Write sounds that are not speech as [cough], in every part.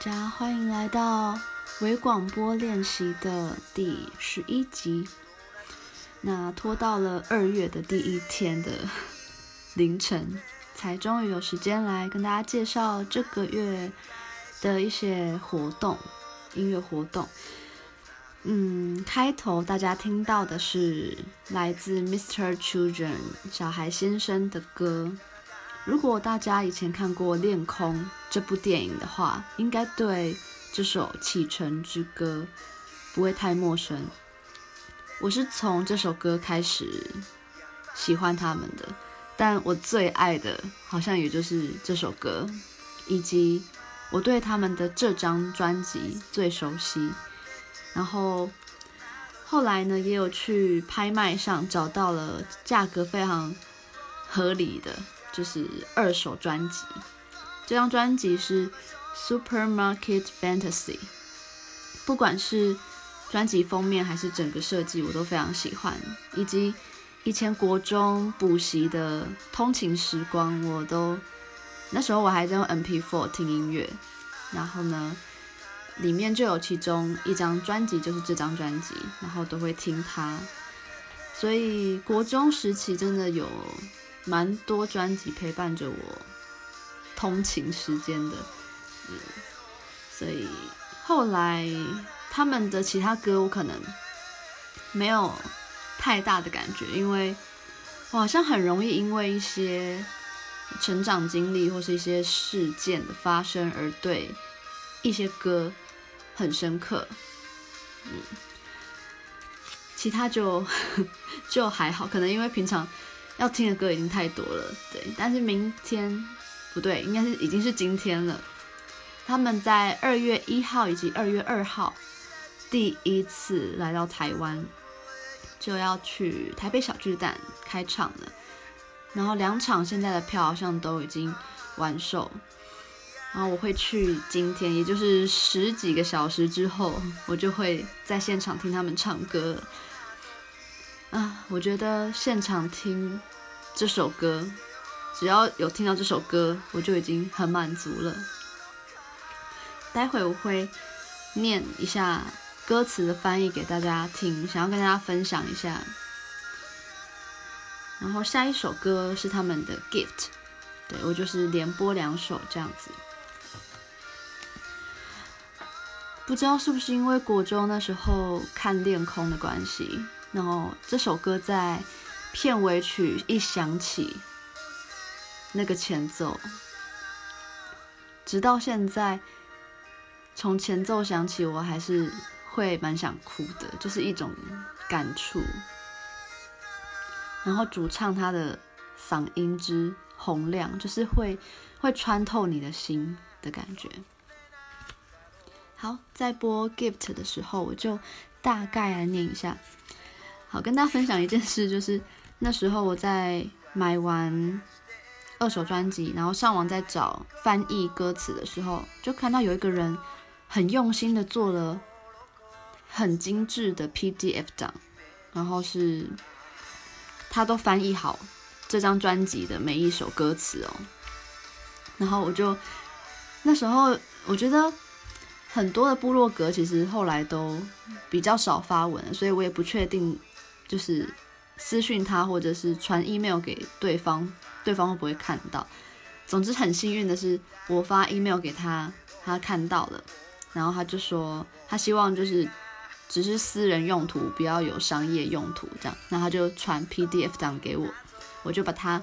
家欢迎来到微广播练习的第十一集。那拖到了二月的第一天的凌晨，才终于有时间来跟大家介绍这个月的一些活动，音乐活动。嗯，开头大家听到的是来自 Mr. Children 小孩先生的歌。如果大家以前看过《恋空》这部电影的话，应该对这首《启程之歌》不会太陌生。我是从这首歌开始喜欢他们的，但我最爱的好像也就是这首歌，以及我对他们的这张专辑最熟悉。然后后来呢，也有去拍卖上找到了价格非常合理的。就是二手专辑，这张专辑是《Supermarket Fantasy》，不管是专辑封面还是整个设计，我都非常喜欢。以及以前国中补习的通勤时光，我都那时候我还在用 MP4 听音乐，然后呢，里面就有其中一张专辑，就是这张专辑，然后都会听它。所以国中时期真的有。蛮多专辑陪伴着我通勤时间的，嗯，所以后来他们的其他歌我可能没有太大的感觉，因为我好像很容易因为一些成长经历或是一些事件的发生而对一些歌很深刻，嗯，其他就 [laughs] 就还好，可能因为平常。要听的歌已经太多了，对。但是明天不对，应该是已经是今天了。他们在二月一号以及二月二号第一次来到台湾，就要去台北小巨蛋开场了。然后两场现在的票好像都已经完售。然后我会去今天，也就是十几个小时之后，我就会在现场听他们唱歌。啊，我觉得现场听这首歌，只要有听到这首歌，我就已经很满足了。待会我会念一下歌词的翻译给大家听，想要跟大家分享一下。然后下一首歌是他们的《Gift》，对，我就是连播两首这样子。不知道是不是因为国中那时候看《恋空》的关系。然后这首歌在片尾曲一响起，那个前奏，直到现在，从前奏响起，我还是会蛮想哭的，就是一种感触。然后主唱他的嗓音之洪亮，就是会会穿透你的心的感觉。好，在播《Gift》的时候，我就大概来念一下。好，跟大家分享一件事，就是那时候我在买完二手专辑，然后上网在找翻译歌词的时候，就看到有一个人很用心的做了很精致的 PDF 档，然后是他都翻译好这张专辑的每一首歌词哦。然后我就那时候我觉得很多的部落格其实后来都比较少发文，所以我也不确定。就是私讯他，或者是传 email 给对方，对方会不会看到？总之很幸运的是，我发 email 给他，他看到了，然后他就说他希望就是只是私人用途，不要有商业用途这样。那他就传 PDF 档给我，我就把它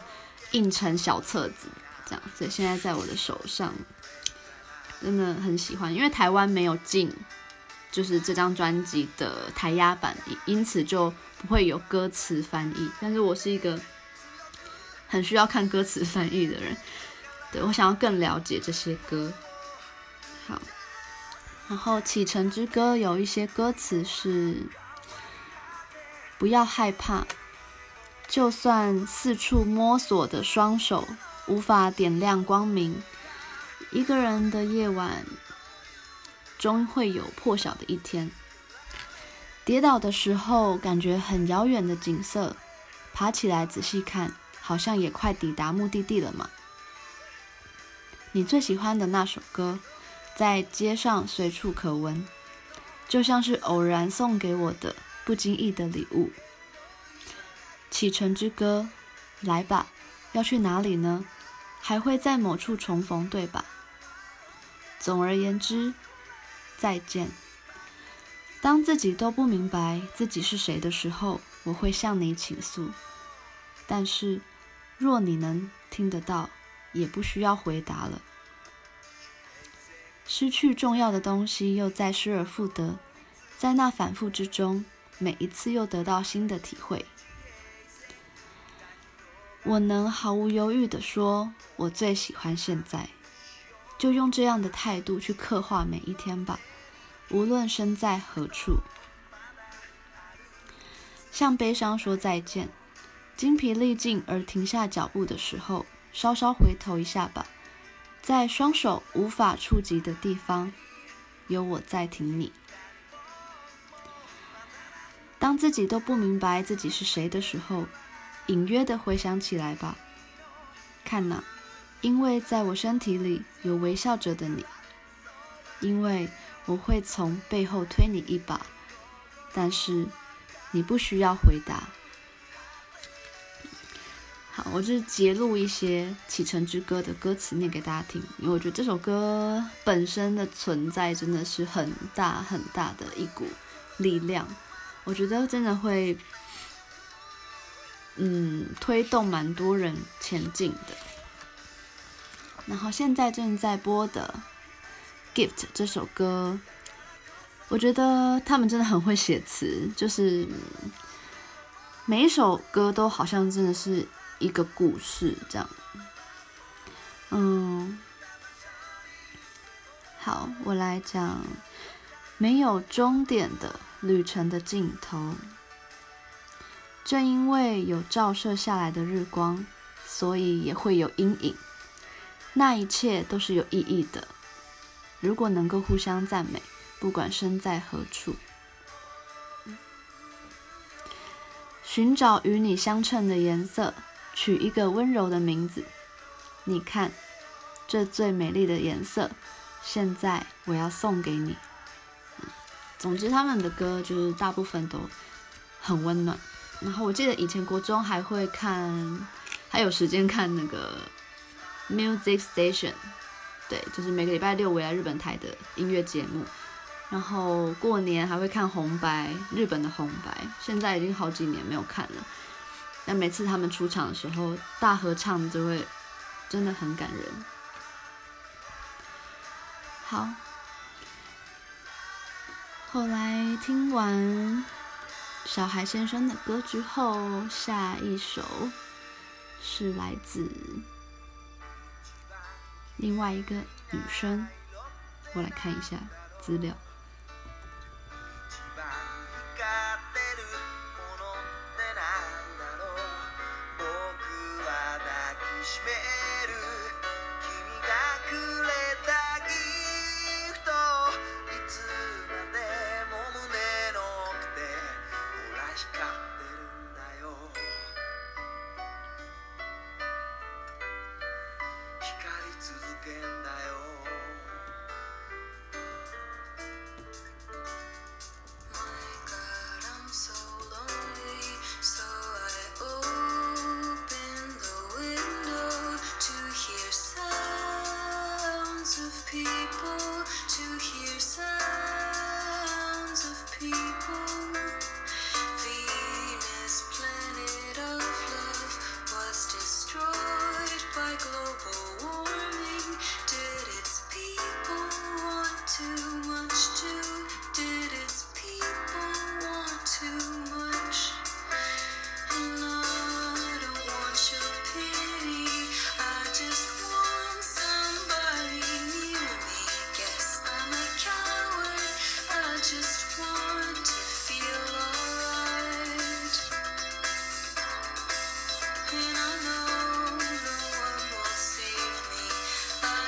印成小册子这样。所以现在在我的手上，真的很喜欢，因为台湾没有进，就是这张专辑的台压版，因此就。会有歌词翻译，但是我是一个很需要看歌词翻译的人。对，我想要更了解这些歌。好，然后《启程之歌》有一些歌词是：不要害怕，就算四处摸索的双手无法点亮光明，一个人的夜晚终会有破晓的一天。跌倒的时候，感觉很遥远的景色，爬起来仔细看，好像也快抵达目的地了嘛。你最喜欢的那首歌，在街上随处可闻，就像是偶然送给我的不经意的礼物。启程之歌，来吧，要去哪里呢？还会在某处重逢，对吧？总而言之，再见。当自己都不明白自己是谁的时候，我会向你倾诉。但是，若你能听得到，也不需要回答了。失去重要的东西，又再失而复得，在那反复之中，每一次又得到新的体会。我能毫无犹豫地说，我最喜欢现在。就用这样的态度去刻画每一天吧。无论身在何处，向悲伤说再见。精疲力尽而停下脚步的时候，稍稍回头一下吧，在双手无法触及的地方，有我在挺你。当自己都不明白自己是谁的时候，隐约的回想起来吧。看呐，因为在我身体里有微笑着的你，因为。我会从背后推你一把，但是你不需要回答。好，我就是截录一些《启程之歌》的歌词念给大家听，因为我觉得这首歌本身的存在真的是很大很大的一股力量，我觉得真的会，嗯，推动蛮多人前进的。然后现在正在播的。Gift 这首歌，我觉得他们真的很会写词，就是每一首歌都好像真的是一个故事这样。嗯，好，我来讲没有终点的旅程的尽头。正因为有照射下来的日光，所以也会有阴影。那一切都是有意义的。如果能够互相赞美，不管身在何处，寻找与你相称的颜色，取一个温柔的名字。你看，这最美丽的颜色，现在我要送给你。总之，他们的歌就是大部分都很温暖。然后我记得以前国中还会看，还有时间看那个 Music Station。对，就是每个礼拜六回来日本台的音乐节目，然后过年还会看红白，日本的红白，现在已经好几年没有看了。但每次他们出场的时候，大合唱就会真的很感人。好，后来听完小孩先生的歌之后，下一首是来自另外一个女生，我来看一下资料。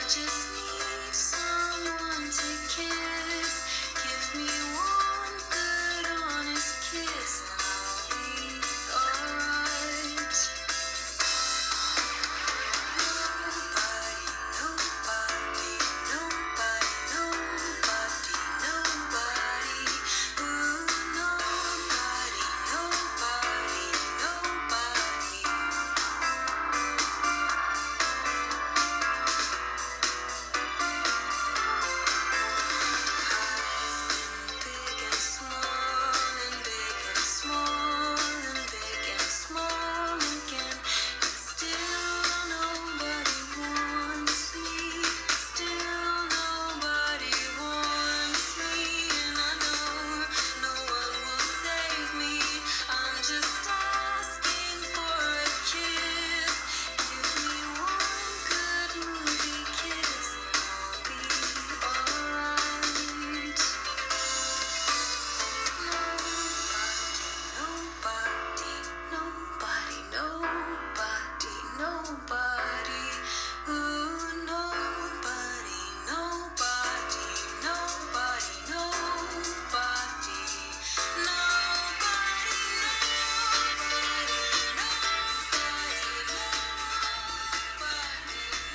just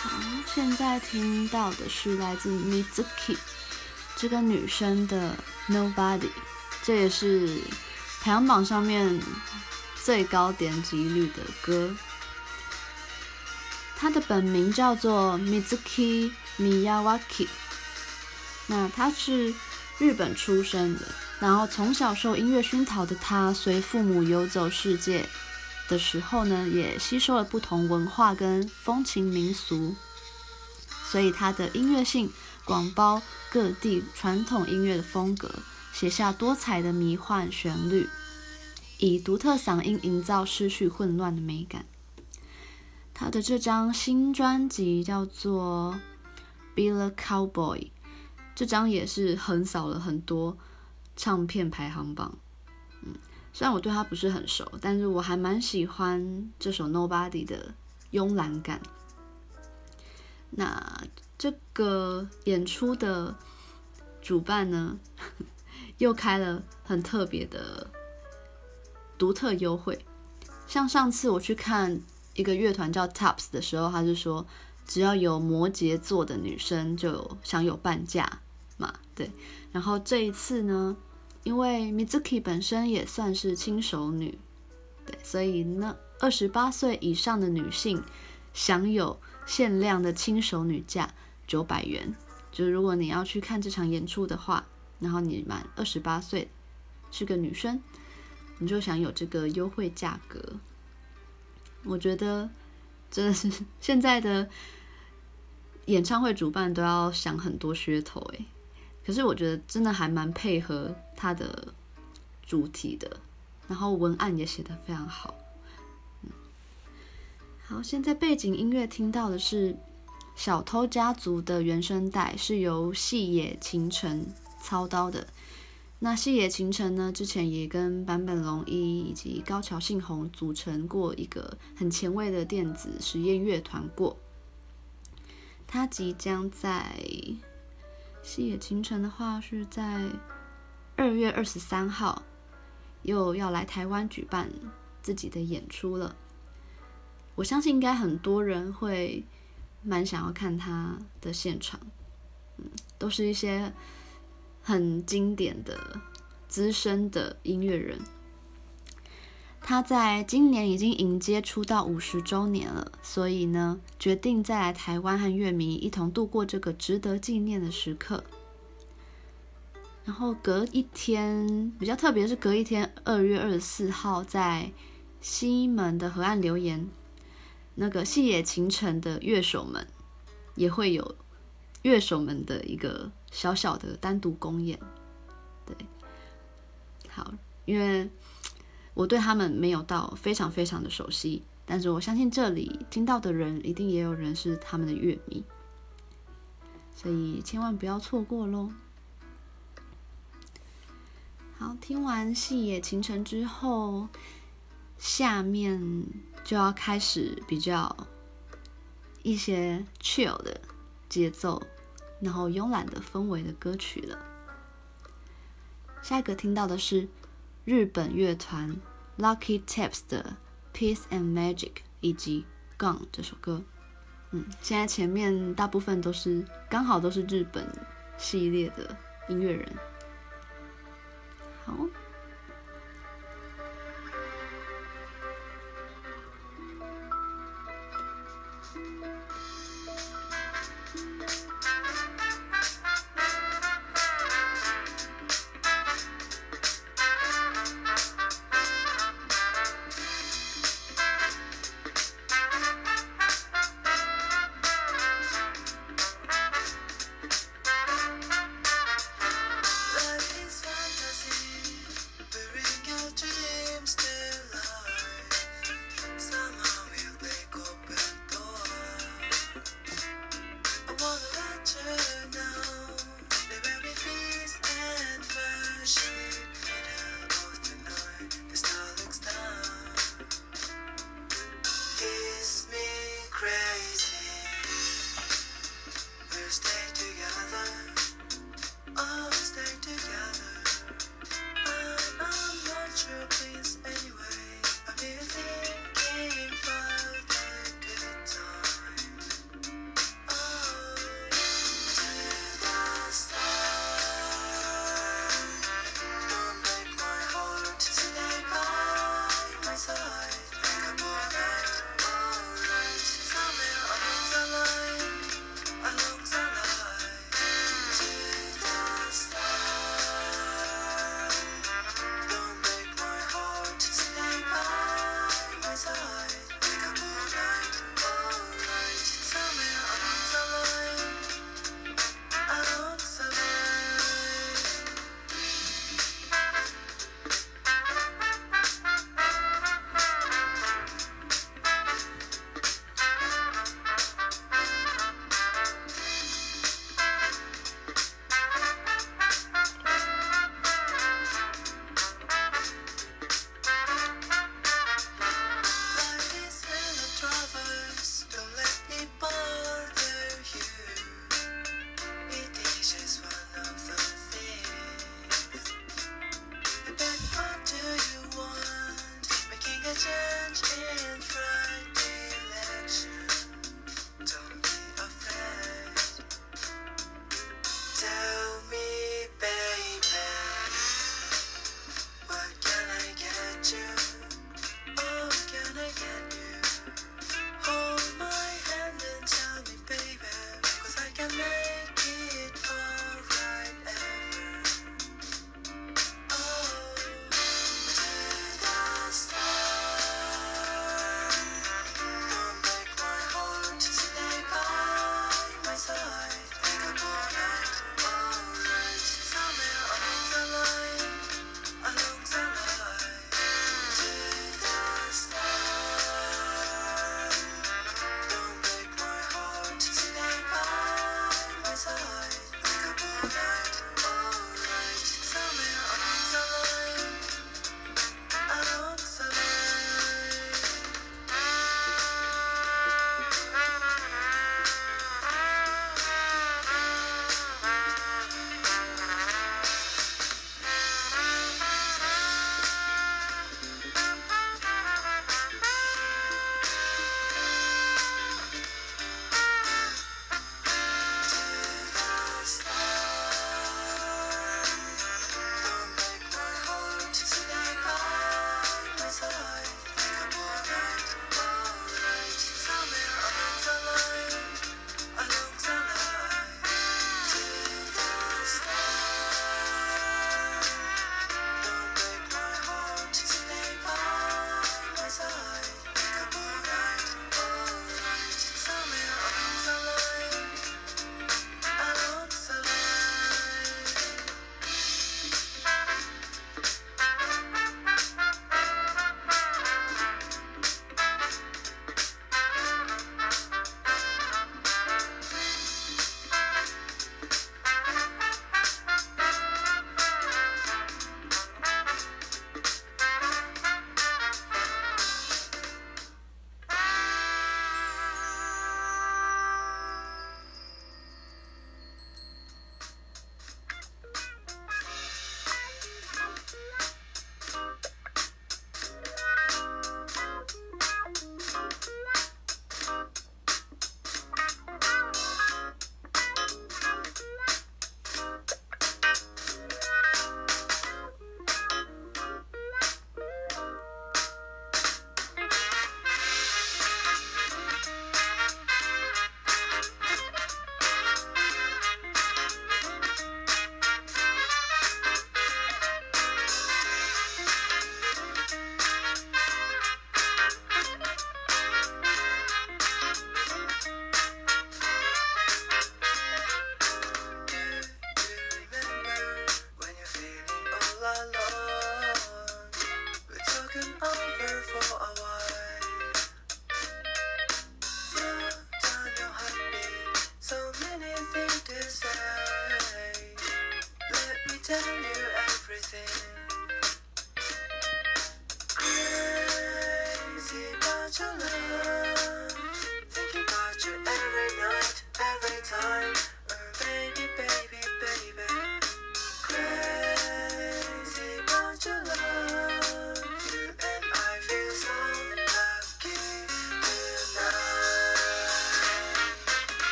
好现在听到的是来自 Mizuki 这个女生的 Nobody，这也是排行榜上面最高点击率的歌。她的本名叫做 Mizuki Miyawaki，那她是日本出生的，然后从小受音乐熏陶的她，随父母游走世界的时候呢，也吸收了不同文化跟风情民俗。所以他的音乐性广包各地传统音乐的风格，写下多彩的迷幻旋律，以独特嗓音营造失去混乱的美感。他的这张新专辑叫做《Be the Cowboy》，这张也是横扫了很多唱片排行榜。虽然我对他不是很熟，但是我还蛮喜欢这首《Nobody》的慵懒感。那这个演出的主办呢，[laughs] 又开了很特别的独特优惠。像上次我去看一个乐团叫 Tops 的时候，他就说只要有摩羯座的女生就享有半价嘛，对。然后这一次呢，因为 Mizuki 本身也算是轻熟女，对，所以呢，二十八岁以上的女性享有。限量的轻熟女价九百元，就是如果你要去看这场演出的话，然后你满二十八岁，是个女生，你就享有这个优惠价格。我觉得真的是现在的演唱会主办都要想很多噱头诶，可是我觉得真的还蛮配合它的主题的，然后文案也写得非常好。好，现在背景音乐听到的是《小偷家族》的原声带，是由细野晴臣操刀的。那细野晴臣呢，之前也跟坂本龙一以及高桥幸宏组成过一个很前卫的电子实验乐团过。他即将在西野晴臣的话，是在二月二十三号又要来台湾举办自己的演出了。我相信应该很多人会蛮想要看他的现场，嗯，都是一些很经典的资深的音乐人。他在今年已经迎接出道五十周年了，所以呢，决定再来台湾和乐迷一同度过这个值得纪念的时刻。然后隔一天，比较特别是隔一天，二月二十四号在西门的河岸留言。那个细野晴臣的乐手们也会有乐手们的一个小小的单独公演，对，好，因为我对他们没有到非常非常的熟悉，但是我相信这里听到的人一定也有人是他们的乐迷，所以千万不要错过喽。好，听完细野晴臣之后，下面。就要开始比较一些 chill 的节奏，然后慵懒的氛围的歌曲了。下一个听到的是日本乐团 Lucky Taps 的《Peace and Magic》以及《Gone》这首歌。嗯，现在前面大部分都是刚好都是日本系列的音乐人。好。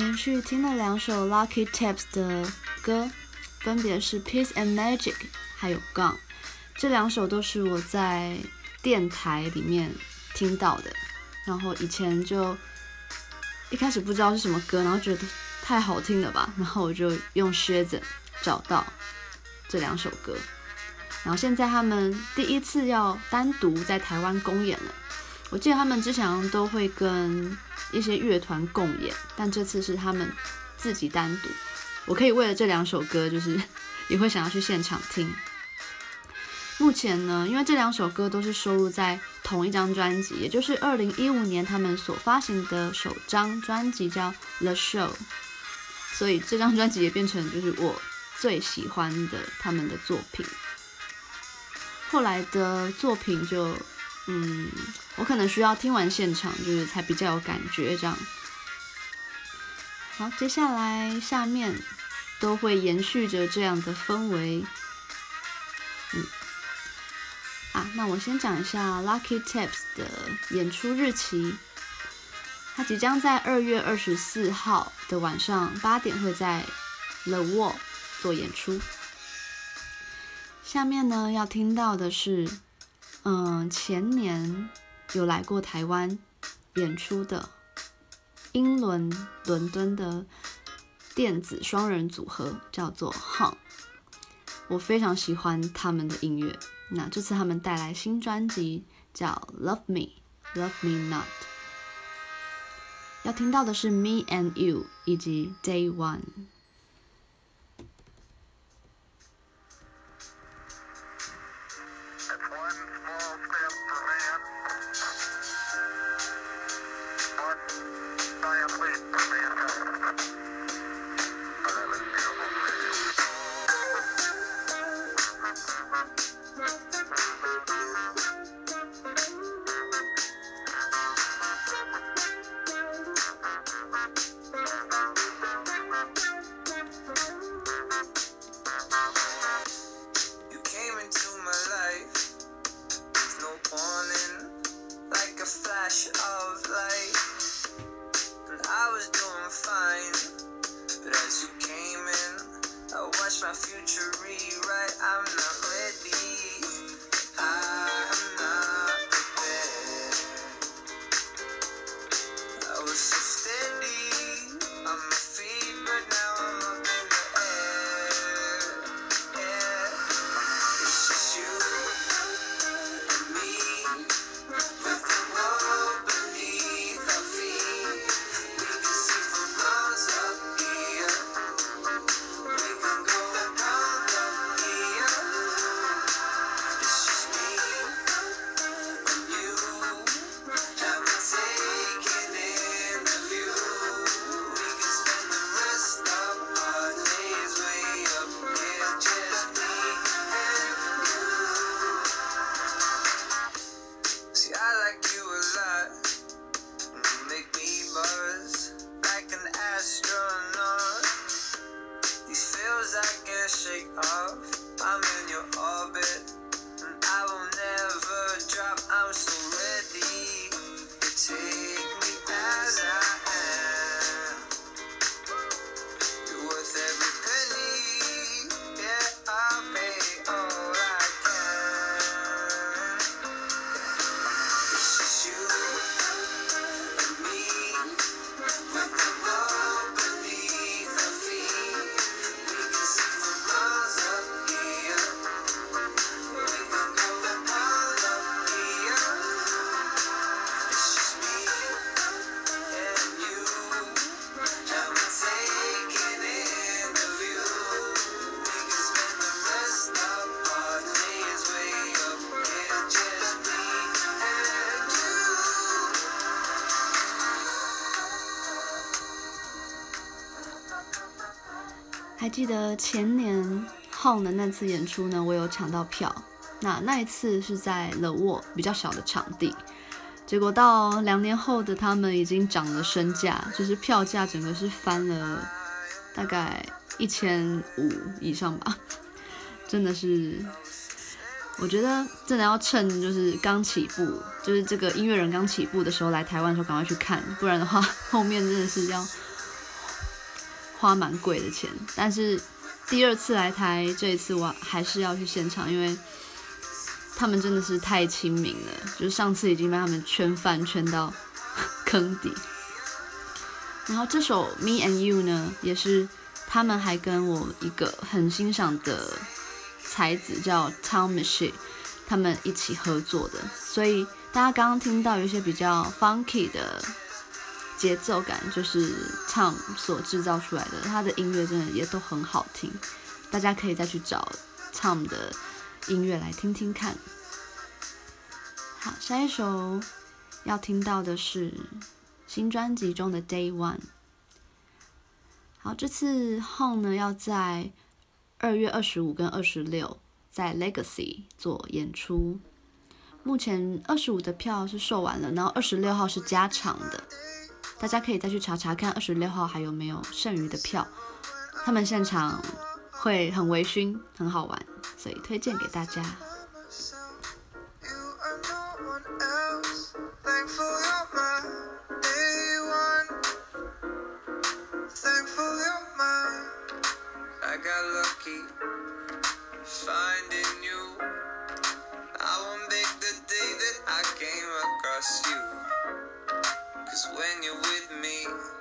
连续听了两首 Lucky taps 的歌，分别是 Peace and Magic，还有 Gone。这两首都是我在电台里面听到的，然后以前就一开始不知道是什么歌，然后觉得太好听了吧，[laughs] 然后我就用靴子找到这两首歌，然后现在他们第一次要单独在台湾公演了。我记得他们之前都会跟一些乐团共演，但这次是他们自己单独。我可以为了这两首歌，就是 [laughs] 也会想要去现场听。目前呢，因为这两首歌都是收录在同一张专辑，也就是二零一五年他们所发行的首张专辑叫《The Show》，所以这张专辑也变成就是我最喜欢的他们的作品。后来的作品就。嗯，我可能需要听完现场，就是才比较有感觉这样。好，接下来下面都会延续着这样的氛围。嗯，啊，那我先讲一下 Lucky taps 的演出日期。他即将在二月二十四号的晚上八点会在 The Wall 做演出。下面呢要听到的是。嗯，前年有来过台湾演出的英伦伦敦的电子双人组合叫做 Hum，我非常喜欢他们的音乐。那这次他们带来新专辑叫 Love Me, Love Me Not，要听到的是 Me and You 以及 Day One。还记得前年 Home 的那次演出呢，我有抢到票。那那一次是在 The Wall 比较小的场地，结果到两年后的他们已经涨了身价，就是票价整个是翻了大概一千五以上吧。[laughs] 真的是，我觉得真的要趁就是刚起步，就是这个音乐人刚起步的时候来台湾的时候赶快去看，不然的话后面真的是要。花蛮贵的钱，但是第二次来台，这一次我还是要去现场，因为他们真的是太亲民了，就是上次已经被他们圈饭圈到坑底。然后这首《Me and You》呢，也是他们还跟我一个很欣赏的才子叫 Tom Mischke，他们一起合作的，所以大家刚刚听到有一些比较 funky 的。节奏感就是唱所制造出来的，他的音乐真的也都很好听，大家可以再去找唱的音乐来听听看。好，下一首要听到的是新专辑中的 Day One。好，这次 HONG 呢要在二月二十五跟二十六在 Legacy 做演出，目前二十五的票是售完了，然后二十六号是加场的。大家可以再去查查看二十六号还有没有剩余的票，他们现场会很微醺，很好玩，所以推荐给大家。Finding you, I won't make the day that I came across you. is when you're with me.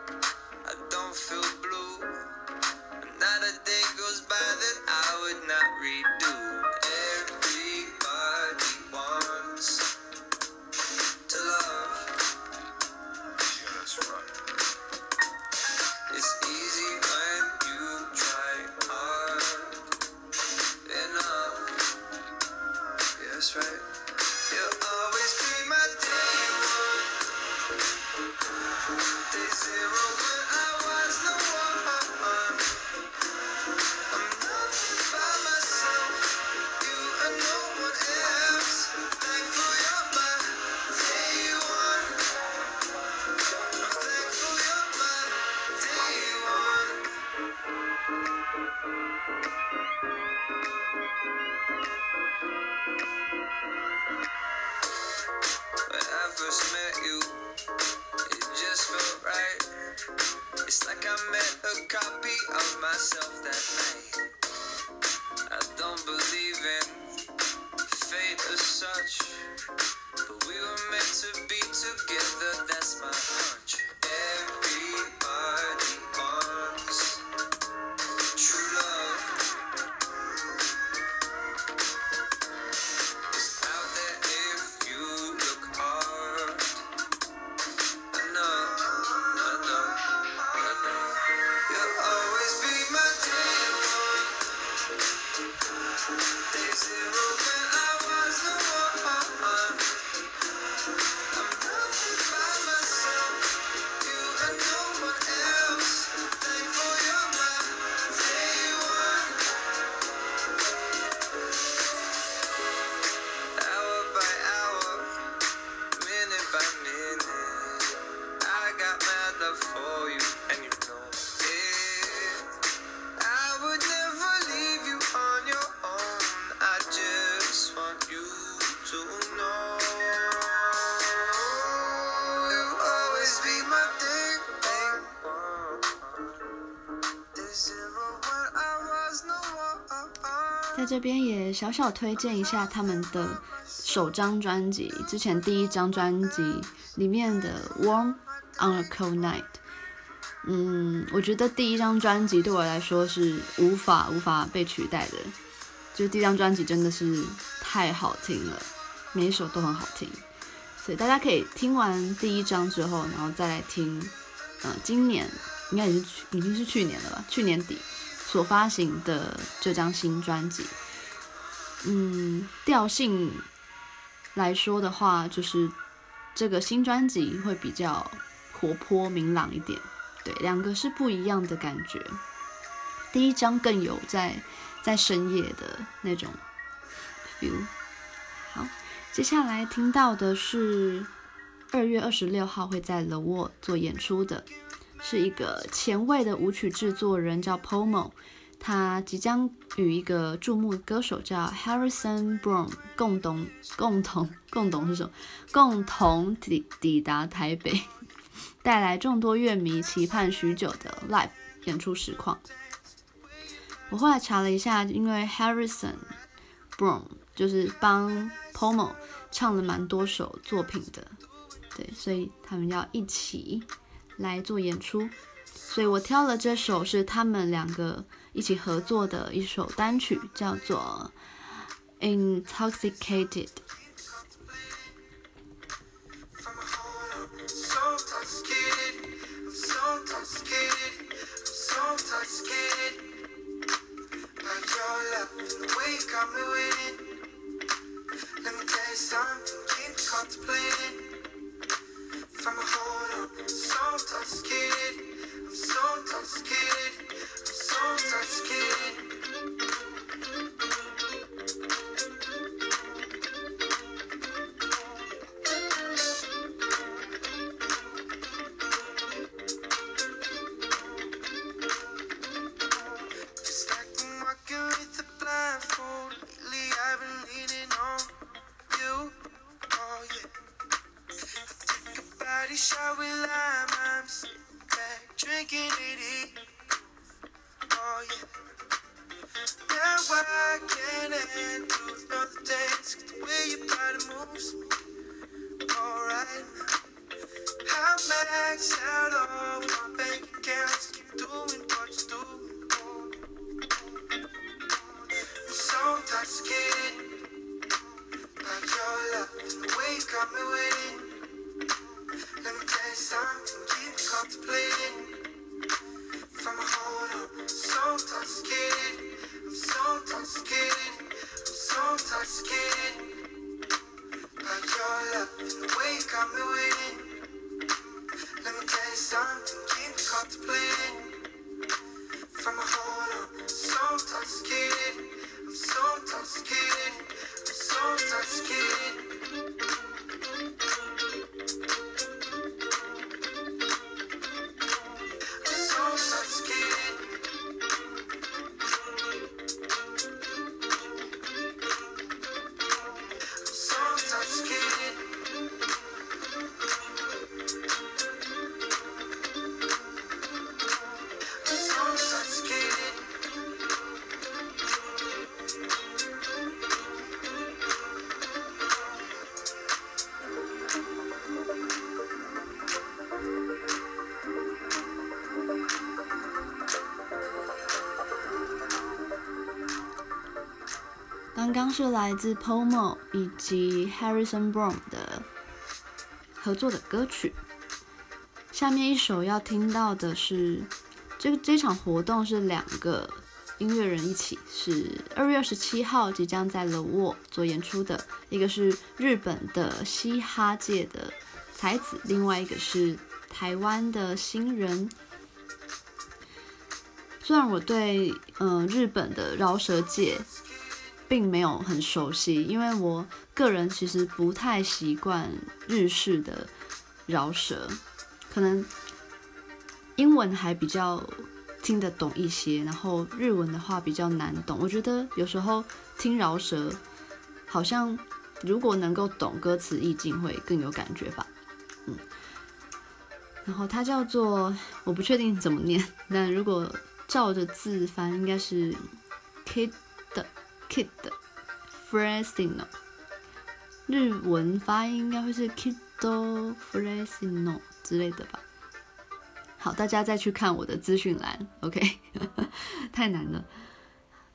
在这边也小小推荐一下他们的首张专辑，之前第一张专辑里面的《Warm on a Cold Night》。嗯，我觉得第一张专辑对我来说是无法无法被取代的，就第一张专辑真的是太好听了，每一首都很好听，所以大家可以听完第一张之后，然后再来听，嗯、今年应该也是去已经是去年了吧，去年底所发行的这张新专辑，嗯，调性来说的话，就是这个新专辑会比较活泼明朗一点。对，两个是不一样的感觉。第一张更有在在深夜的那种 feel。好，接下来听到的是二月二十六号会在 The Wall 做演出的，是一个前卫的舞曲制作人叫 Pomo，他即将与一个注目歌手叫 Harrison Brown 共同共同共同是什么？共同抵抵达台北。带来众多乐迷期盼许久的 live 演出实况。我后来查了一下，因为 Harrison Brown 就是帮 Pomo 唱了蛮多首作品的，对，所以他们要一起来做演出，所以我挑了这首是他们两个一起合作的一首单曲，叫做 Intoxicated。so scared. I'm so scared. I'm so scared. dark skin. Your love, the way got me waiting. Let me tell you something, keep contemplating. From a hold on, so intoxicated. I'm so intoxicated. I'm so intoxicated. Like your love, the way got me waiting. Let me tell you something, keep contemplating. From a hold on, so intoxicated. 刚刚是来自 Pomo 以及 Harrison Brown 的合作的歌曲。下面一首要听到的是，这个这场活动是两个音乐人一起，是二月二十七号即将在 The War 做演出的。一个是日本的嘻哈界的才子，另外一个是台湾的新人。虽然我对嗯、呃、日本的饶舌界。并没有很熟悉，因为我个人其实不太习惯日式的饶舌，可能英文还比较听得懂一些，然后日文的话比较难懂。我觉得有时候听饶舌，好像如果能够懂歌词意境，会更有感觉吧。嗯，然后它叫做，我不确定怎么念，但如果照着字翻，应该是 K。Kid Fresino，日文发音应该会是 Kid Fresino 之类的吧。好，大家再去看我的资讯栏，OK，[laughs] 太难了。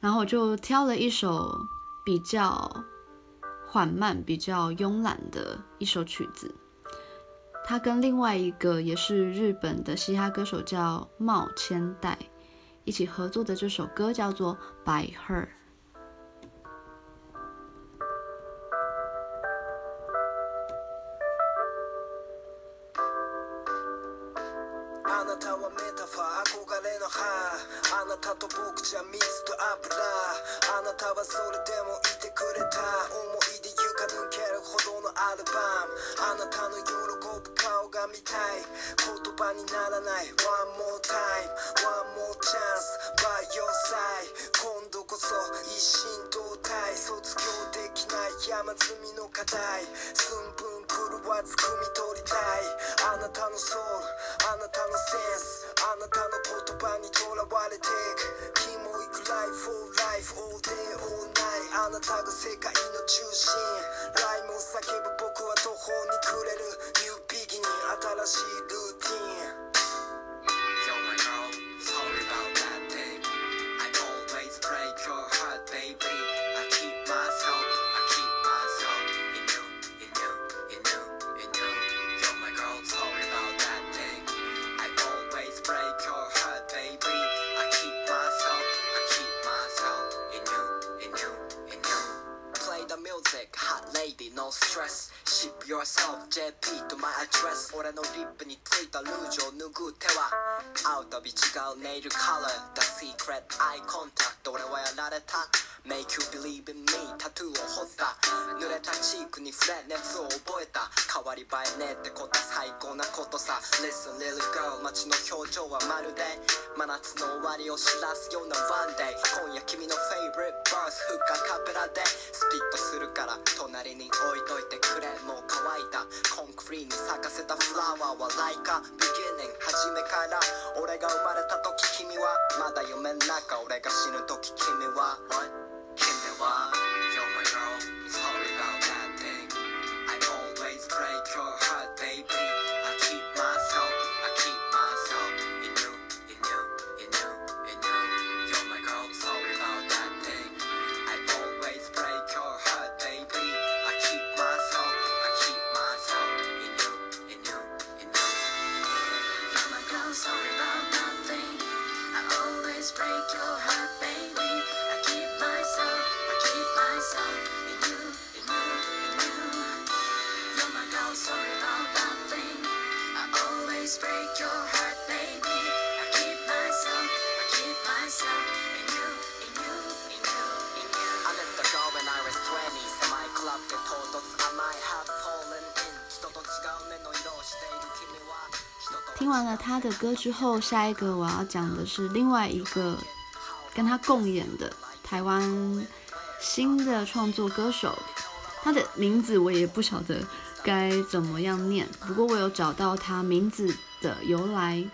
然后我就挑了一首比较缓慢、比较慵懒的一首曲子。他跟另外一个也是日本的嘻哈歌手叫茂千代一起合作的这首歌叫做《By Her》。たはそれでもいてくれた思いで床抜けるほどのアルバムあなたの喜ぶ顔が見たい。言葉にならない One more time One more chance by your side こそ一心同体卒業できない山積みの課題寸分狂わず汲み取りたいあなたのソウルあなたのセンスあなたの言葉にとらわれていくキモイクライフオーライフオーデーオーナイあなたが世界の中心ライムを叫ぶ僕は途方に暮れるニューピギニー新しいルーティン yourself JP と my address. 俺のリップについたルージュを脱ぐ手は会うたび違うネイルカラー。The secret eye contact 俺はやられた？Make you believe in me タトゥーを彫った。濡れたチークに触れ熱を覚えた。変わり映えねえってこと最高なことさ。Listen little girl 街の表情はまるで。真夏の終わりを知らすようなワンデー今夜君の favorite verse フッカカペラで。スピットするから隣に置いといて。は笑いかビギニン初めから。俺が生まれた時君はまだ夢の中。俺が死ぬ時君は。君は。完了他的歌之后，下一个我要讲的是另外一个跟他共演的台湾新的创作歌手，他的名字我也不晓得该怎么样念，不过我有找到他名字的由来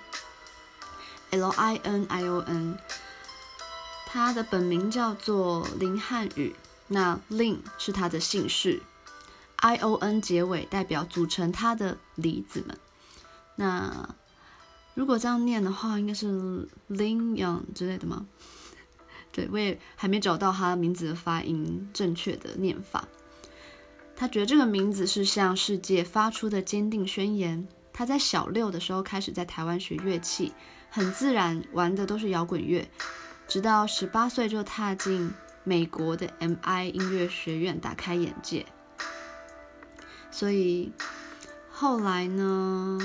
，L I N I O N，他的本名叫做林瀚宇，那林是他的姓氏，I O N 结尾代表组成他的离子们，那。如果这样念的话，应该是 Lin Young 之类的吗？对，我也还没找到他名字的发音正确的念法。他觉得这个名字是向世界发出的坚定宣言。他在小六的时候开始在台湾学乐器，很自然玩的都是摇滚乐，直到十八岁就踏进美国的 MI 音乐学院，打开眼界。所以后来呢？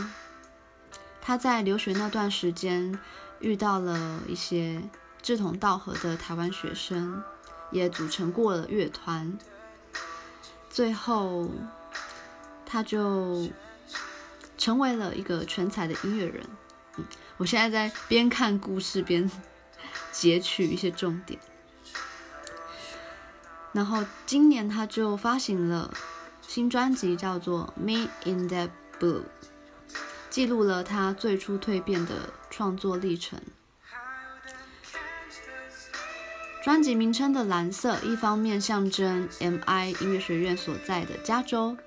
他在留学那段时间遇到了一些志同道合的台湾学生，也组成过了乐团。最后，他就成为了一个全才的音乐人。嗯，我现在在边看故事边截取一些重点。然后今年他就发行了新专辑，叫做《Me in That Blue》。记录了他最初蜕变的创作历程。专辑名称的蓝色，一方面象征 M.I 音乐学院所在的加州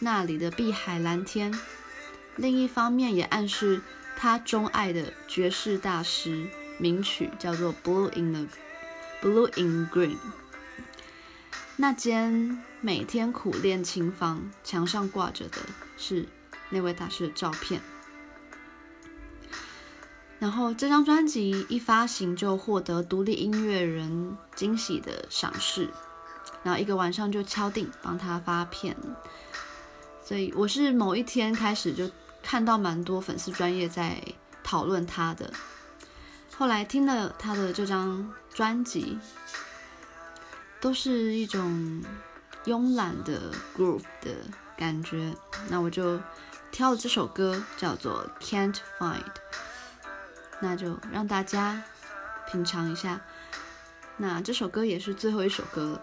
那里的碧海蓝天，另一方面也暗示他钟爱的爵士大师名曲叫做 Blue in the Blue in Green。那间每天苦练琴房墙上挂着的是那位大师的照片。然后这张专辑一发行就获得独立音乐人惊喜的赏识，然后一个晚上就敲定帮他发片，所以我是某一天开始就看到蛮多粉丝专业在讨论他的，后来听了他的这张专辑，都是一种慵懒的 groove 的感觉，那我就挑了这首歌叫做 Can't Find。那就让大家品尝一下。那这首歌也是最后一首歌了。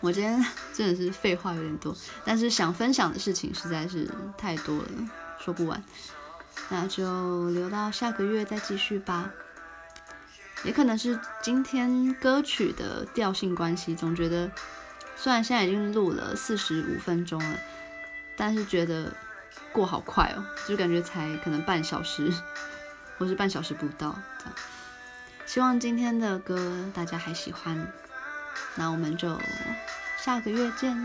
我今天 [laughs] 真的是废话有点多，但是想分享的事情实在是太多了，说不完。那就留到下个月再继续吧。也可能是今天歌曲的调性关系，总觉得虽然现在已经录了四十五分钟了，但是觉得过好快哦，就感觉才可能半小时。[laughs] 或是半小时不到，这样。希望今天的歌大家还喜欢，那我们就下个月见。